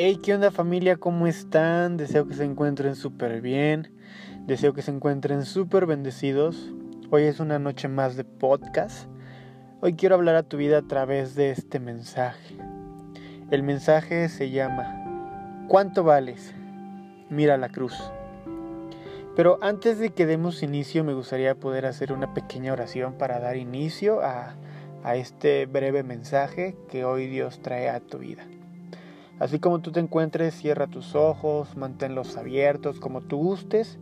Hey, ¿qué onda familia? ¿Cómo están? Deseo que se encuentren súper bien. Deseo que se encuentren súper bendecidos. Hoy es una noche más de podcast. Hoy quiero hablar a tu vida a través de este mensaje. El mensaje se llama ¿Cuánto vales? Mira la cruz. Pero antes de que demos inicio me gustaría poder hacer una pequeña oración para dar inicio a, a este breve mensaje que hoy Dios trae a tu vida. Así como tú te encuentres, cierra tus ojos, manténlos abiertos como tú gustes.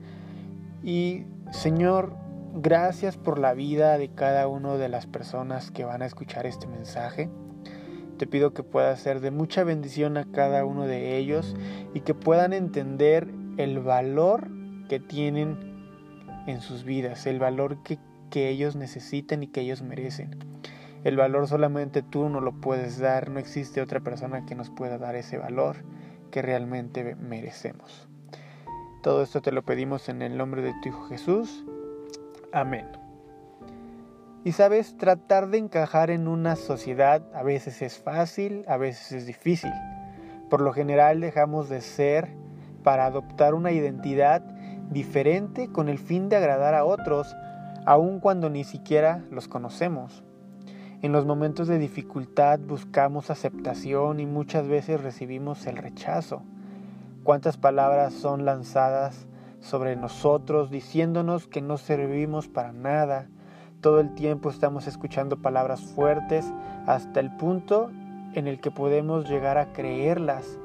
Y Señor, gracias por la vida de cada una de las personas que van a escuchar este mensaje. Te pido que pueda ser de mucha bendición a cada uno de ellos y que puedan entender el valor que tienen en sus vidas, el valor que, que ellos necesitan y que ellos merecen. El valor solamente tú no lo puedes dar, no existe otra persona que nos pueda dar ese valor que realmente merecemos. Todo esto te lo pedimos en el nombre de tu Hijo Jesús. Amén. Y sabes, tratar de encajar en una sociedad a veces es fácil, a veces es difícil. Por lo general dejamos de ser para adoptar una identidad diferente con el fin de agradar a otros, aun cuando ni siquiera los conocemos. En los momentos de dificultad buscamos aceptación y muchas veces recibimos el rechazo. ¿Cuántas palabras son lanzadas sobre nosotros diciéndonos que no servimos para nada? Todo el tiempo estamos escuchando palabras fuertes hasta el punto en el que podemos llegar a creerlas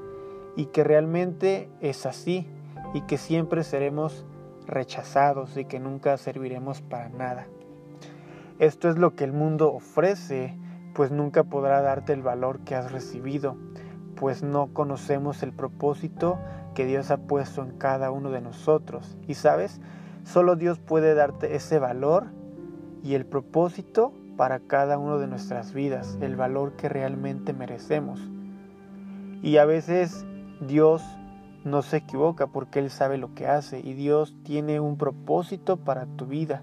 y que realmente es así y que siempre seremos rechazados y que nunca serviremos para nada. Esto es lo que el mundo ofrece, pues nunca podrá darte el valor que has recibido, pues no conocemos el propósito que Dios ha puesto en cada uno de nosotros. Y sabes, solo Dios puede darte ese valor y el propósito para cada uno de nuestras vidas, el valor que realmente merecemos. Y a veces Dios no se equivoca porque Él sabe lo que hace y Dios tiene un propósito para tu vida.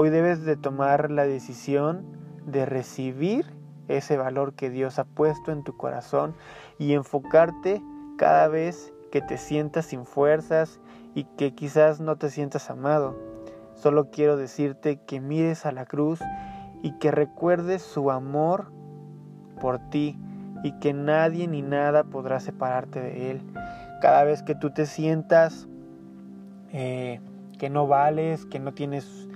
Hoy debes de tomar la decisión de recibir ese valor que Dios ha puesto en tu corazón y enfocarte cada vez que te sientas sin fuerzas y que quizás no te sientas amado. Solo quiero decirte que mires a la cruz y que recuerdes su amor por ti y que nadie ni nada podrá separarte de él. Cada vez que tú te sientas eh, que no vales, que no tienes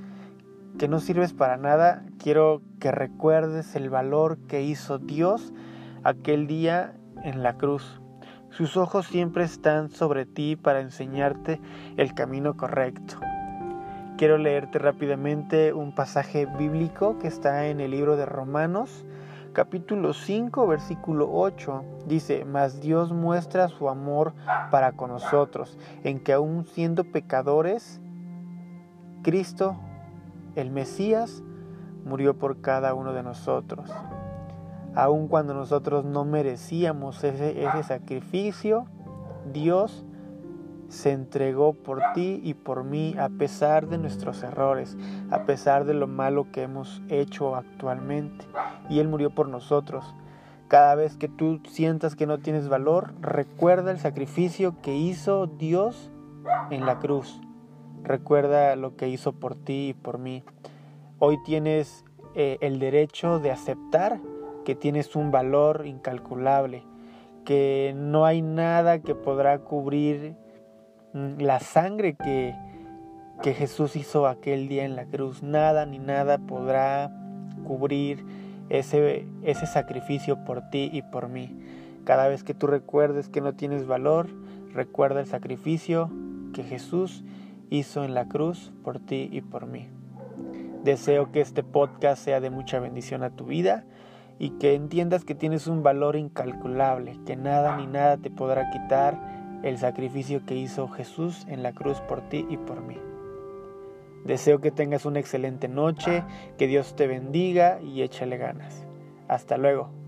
que no sirves para nada, quiero que recuerdes el valor que hizo Dios aquel día en la cruz. Sus ojos siempre están sobre ti para enseñarte el camino correcto. Quiero leerte rápidamente un pasaje bíblico que está en el libro de Romanos, capítulo 5, versículo 8. Dice, mas Dios muestra su amor para con nosotros, en que aun siendo pecadores, Cristo el Mesías murió por cada uno de nosotros. Aun cuando nosotros no merecíamos ese, sacrificio, Dios se entregó por ti y por mí a pesar de nuestros errores, a pesar de lo malo que hemos hecho actualmente. Y Él murió por nosotros. Cada vez que tú sientas que no tienes valor, recuerda el sacrificio que hizo Dios en la cruz. Recuerda lo que hizo por ti y por mí. Hoy tienes eh, el derecho de aceptar que tienes un valor incalculable, que no hay nada que podrá cubrir mm, la sangre que, que Jesús hizo aquel día en la cruz. Nada ni nada podrá cubrir ese, ese sacrificio por ti y por mí. Cada vez que tú recuerdes que no tienes valor, recuerda el sacrificio que Jesús hizo en la cruz por ti y por mí. Deseo que este podcast sea de mucha bendición a tu vida y que entiendas que tienes un valor incalculable, que nada ni nada te podrá quitar el sacrificio que hizo Jesús en la cruz por ti y por mí. Deseo que tengas una excelente noche, que Dios te bendiga y échale ganas. Hasta luego.